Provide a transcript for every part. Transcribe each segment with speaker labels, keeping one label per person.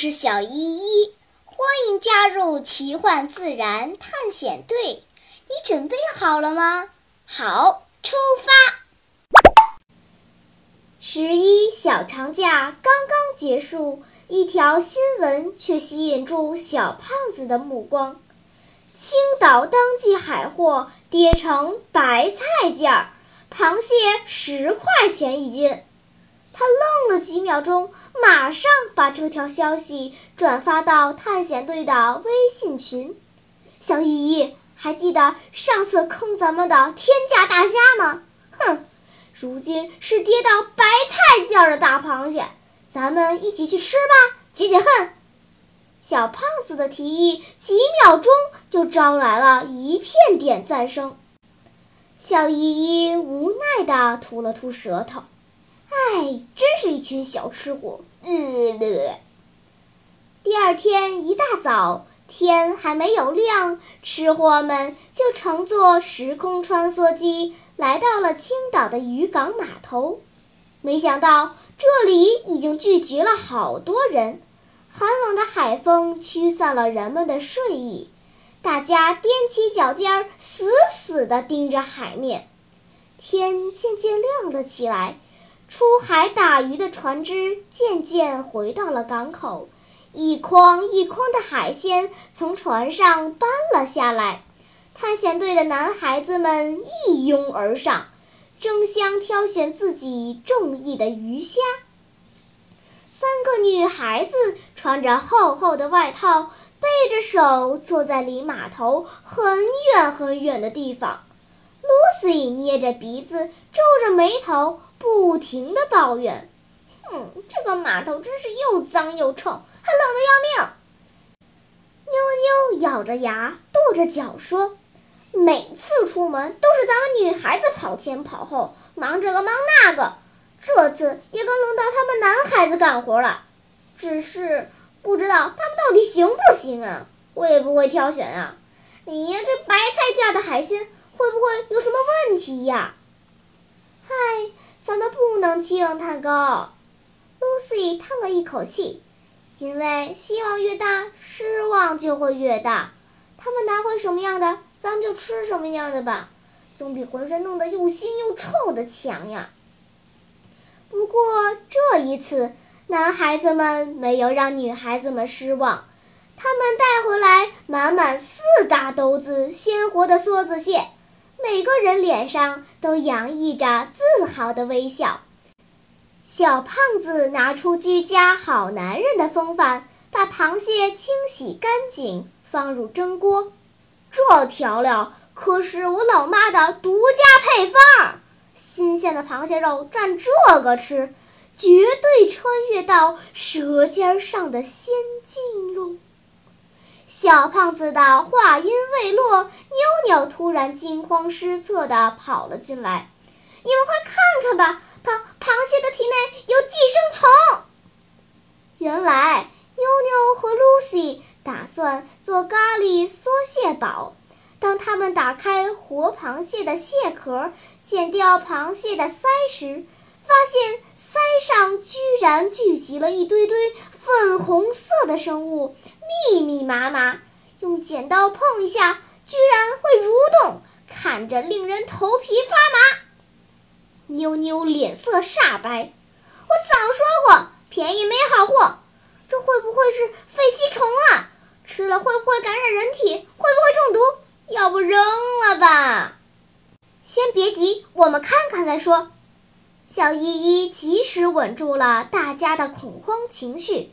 Speaker 1: 是小依依，欢迎加入奇幻自然探险队。你准备好了吗？好，出发！十一小长假刚刚结束，一条新闻却吸引住小胖子的目光：青岛当季海货跌成白菜价，螃蟹十块钱一斤。他愣了几秒钟，马上把这条消息转发到探险队的微信群。小依依，还记得上次坑咱们的天价大虾吗？哼，如今是跌到白菜价的大螃蟹，咱们一起去吃吧，解解恨。小胖子的提议几秒钟就招来了一片点赞声。小依依无奈地吐了吐舌头。哎，真是一群小吃货！呃，第二天一大早，天还没有亮，吃货们就乘坐时空穿梭机来到了青岛的渔港码头。没想到这里已经聚集了好多人，寒冷的海风驱散了人们的睡意，大家踮起脚尖儿，死死地盯着海面。天渐渐亮了起来。出海打鱼的船只渐渐回到了港口，一筐一筐的海鲜从船上搬了下来。探险队的男孩子们一拥而上，争相挑选自己中意的鱼虾。三个女孩子穿着厚厚的外套，背着手坐在离码头很远很远的地方。Lucy 捏着鼻子，皱着眉头。不停地抱怨：“哼，这个码头真是又脏又臭，还冷得要命。”妞妞咬着牙，跺着脚说：“每次出门都是咱们女孩子跑前跑后，忙这个忙那个，这次也该轮到他们男孩子干活了。只是不知道他们到底行不行啊？会不会挑选啊？哎呀，这白菜价的海鲜会不会有什么问题呀？”嗨。咱们不能期望太高，Lucy 叹了一口气，因为希望越大，失望就会越大。他们拿回什么样的，咱们就吃什么样的吧，总比浑身弄得又腥又臭的强呀。不过这一次，男孩子们没有让女孩子们失望，他们带回来满满四大兜子鲜活的梭子蟹。每个人脸上都洋溢着自豪的微笑。小胖子拿出居家好男人的风范，把螃蟹清洗干净，放入蒸锅。这调料可是我老妈的独家配方，新鲜的螃蟹肉蘸这个吃，绝对穿越到舌尖上的仙境哟。小胖子的话音未落，妞妞突然惊慌失措地跑了进来：“你们快看看吧，螃螃蟹的体内有寄生虫！”原来，妞妞和 Lucy 打算做咖喱缩蟹堡。当他们打开活螃蟹的蟹壳，剪掉螃蟹的鳃时，发现鳃上居然聚集了一堆堆粉红色的生物。密密麻麻，用剪刀碰一下，居然会蠕动，看着令人头皮发麻。妞妞脸色煞白，我早说过，便宜没好货。这会不会是肺吸虫啊？吃了会不会感染人体？会不会中毒？要不扔了吧？先别急，我们看看再说。小依依及时稳住了大家的恐慌情绪，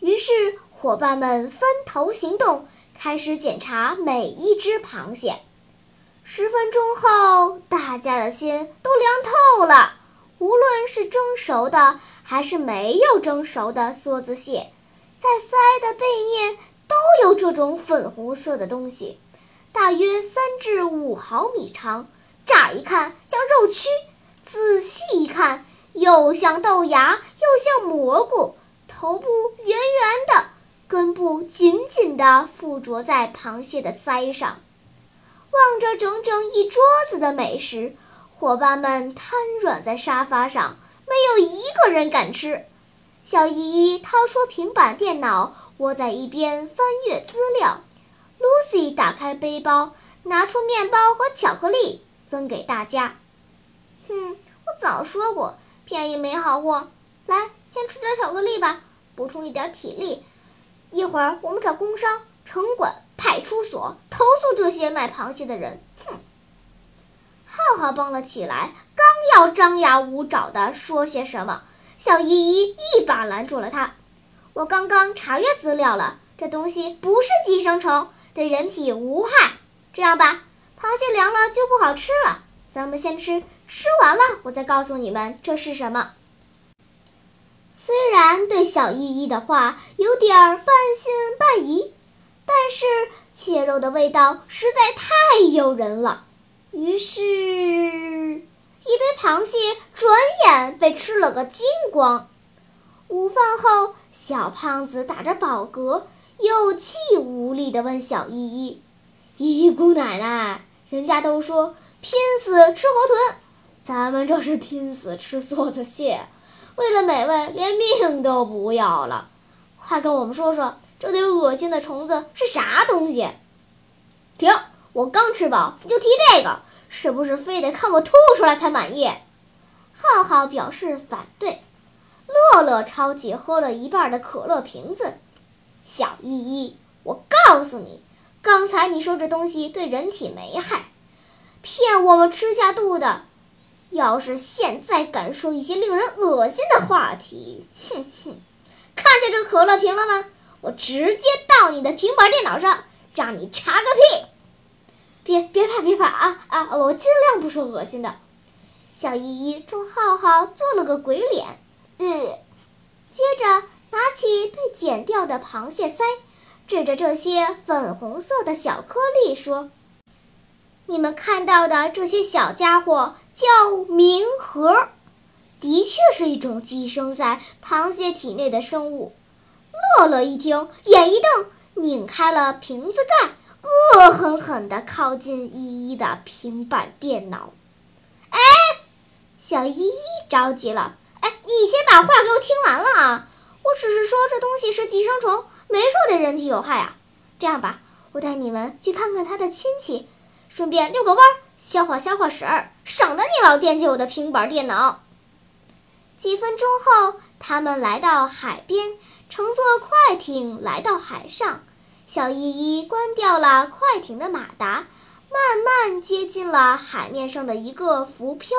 Speaker 1: 于是。伙伴们分头行动，开始检查每一只螃蟹。十分钟后，大家的心都凉透了。无论是蒸熟的还是没有蒸熟的梭子蟹，在鳃的背面都有这种粉红色的东西，大约三至五毫米长。乍一看像肉蛆，仔细一看又像豆芽又像蘑菇，头部圆圆的。根部紧紧地附着在螃蟹的腮上，望着整整一桌子的美食，伙伴们瘫软在沙发上，没有一个人敢吃。小依依掏出平板电脑，窝在一边翻阅资料。Lucy 打开背包，拿出面包和巧克力分给大家。嗯，我早说过，便宜没好货。来，先吃点巧克力吧，补充一点体力。一会儿我们找工商、城管、派出所投诉这些卖螃蟹的人。哼！浩浩蹦了起来，刚要张牙舞爪地说些什么，小依依一把拦住了他。我刚刚查阅资料了，这东西不是寄生虫，对人体无害。这样吧，螃蟹凉了就不好吃了，咱们先吃，吃完了我再告诉你们这是什么。虽然对小依依的话有点半信半疑，但是蟹肉的味道实在太诱人了。于是，一堆螃蟹转眼被吃了个精光。午饭后，小胖子打着饱嗝，有气无力地问小依依：“依依姑奶奶，人家都说拼死吃河豚，咱们这是拼死吃梭子蟹，为了美味连命都不要了。快跟我们说说，这堆恶心的虫子是啥东西？”停。我刚吃饱，你就提这个，是不是非得看我吐出来才满意？浩浩表示反对。乐乐抄起喝了一半的可乐瓶子。小依依，我告诉你，刚才你说这东西对人体没害，骗我们吃下肚的。要是现在敢说一些令人恶心的话题，哼哼！看见这可乐瓶了吗？我直接到你的平板电脑上，让你查个屁！别别怕别怕啊啊！我尽量不说恶心的。小依依冲浩浩做了个鬼脸，呃，接着拿起被剪掉的螃蟹腮，指着这些粉红色的小颗粒说：“你们看到的这些小家伙叫冥核，的确是一种寄生在螃蟹体内的生物。”乐乐一听，眼一瞪，拧开了瓶子盖。恶狠狠地靠近依依的平板电脑，哎，小依依着急了，哎，你先把话给我听完了啊！我只是说这东西是寄生虫，没说对人体有害啊。这样吧，我带你们去看看他的亲戚，顺便遛个弯，消化消化食儿，省得你老惦记我的平板电脑。几分钟后，他们来到海边，乘坐快艇来到海上。小依依关掉了快艇的马达，慢慢接近了海面上的一个浮漂。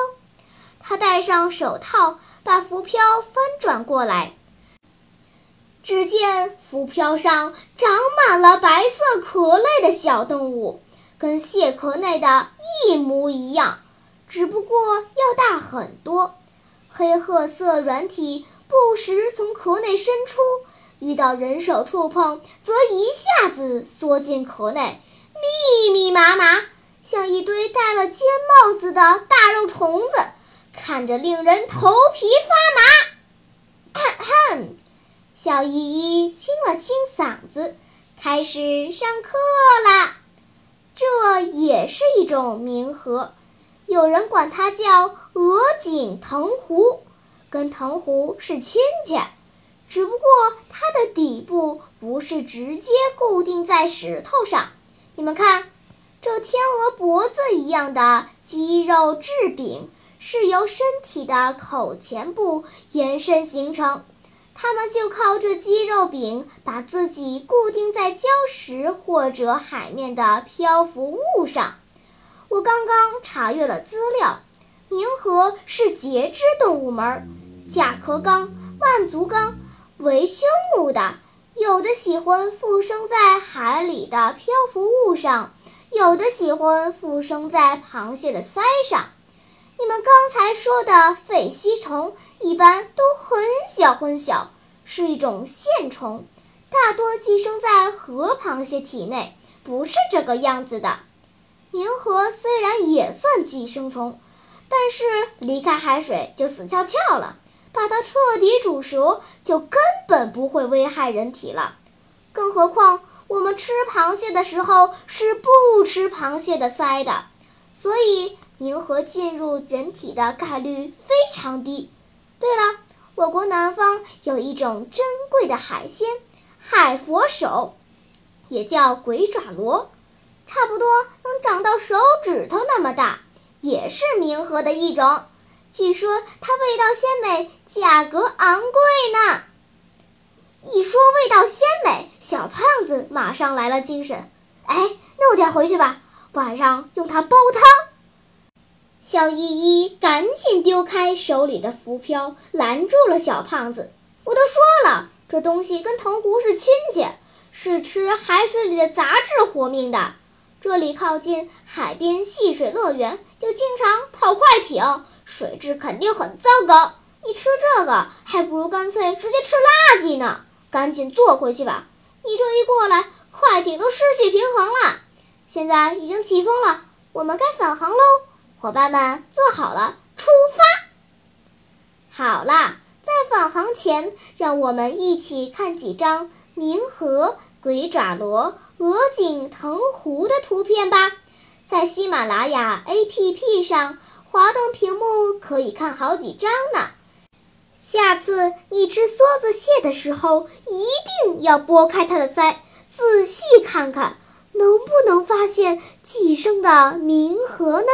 Speaker 1: 他戴上手套，把浮漂翻转过来。只见浮漂上长满了白色壳类的小动物，跟蟹壳内的一模一样，只不过要大很多。黑褐色软体不时从壳内伸出。遇到人手触碰，则一下子缩进壳内，密密麻麻，像一堆戴了尖帽子的大肉虫子，看着令人头皮发麻。哼哼，小依依清了清嗓子，开始上课了。这也是一种冥核，有人管它叫鹅颈藤壶，跟藤壶是亲家。只不过它的底部不是直接固定在石头上，你们看，这天鹅脖子一样的肌肉质柄是由身体的口前部延伸形成，它们就靠这肌肉柄把自己固定在礁石或者海面的漂浮物上。我刚刚查阅了资料，冥河是节肢动物门，甲壳纲、腕足纲。为凶目的，有的喜欢附生在海里的漂浮物上，有的喜欢附生在螃蟹的鳃上。你们刚才说的肺吸虫一般都很小很小，是一种线虫，大多寄生在河螃蟹体内，不是这个样子的。冥河虽然也算寄生虫，但是离开海水就死翘翘了。把它彻底煮熟，就根本不会危害人体了。更何况我们吃螃蟹的时候是不吃螃蟹的鳃的，所以冥河进入人体的概率非常低。对了，我国南方有一种珍贵的海鲜——海佛手，也叫鬼爪螺，差不多能长到手指头那么大，也是冥河的一种。据说它味道鲜美，价格昂贵呢。一说味道鲜美，小胖子马上来了精神。哎，弄点回去吧，晚上用它煲汤。小依依赶紧丢开手里的浮漂，拦住了小胖子。我都说了，这东西跟藤壶是亲戚，是吃海水里的杂质活命的。这里靠近海边戏水乐园，又经常跑快艇，水质肯定很糟糕。你吃这个，还不如干脆直接吃垃圾呢。赶紧坐回去吧！你这一过来，快艇都失去平衡了。现在已经起风了，我们该返航喽！伙伴们，坐好了，出发！好啦，在返航前，让我们一起看几张冥河、鬼爪螺、鹅颈、藤壶的图片吧。在喜马拉雅 APP 上滑动屏幕，可以看好几张呢。下次你吃梭子蟹的时候，一定要剥开它的鳃，仔细看看，能不能发现寄生的冥河呢？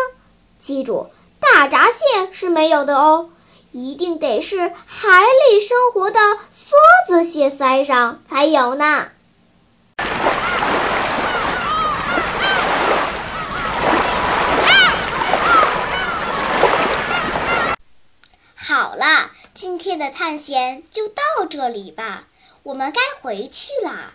Speaker 1: 记住，大闸蟹是没有的哦，一定得是海里生活的梭子蟹鳃上才有呢。好了。今天的探险就到这里吧，我们该回去啦。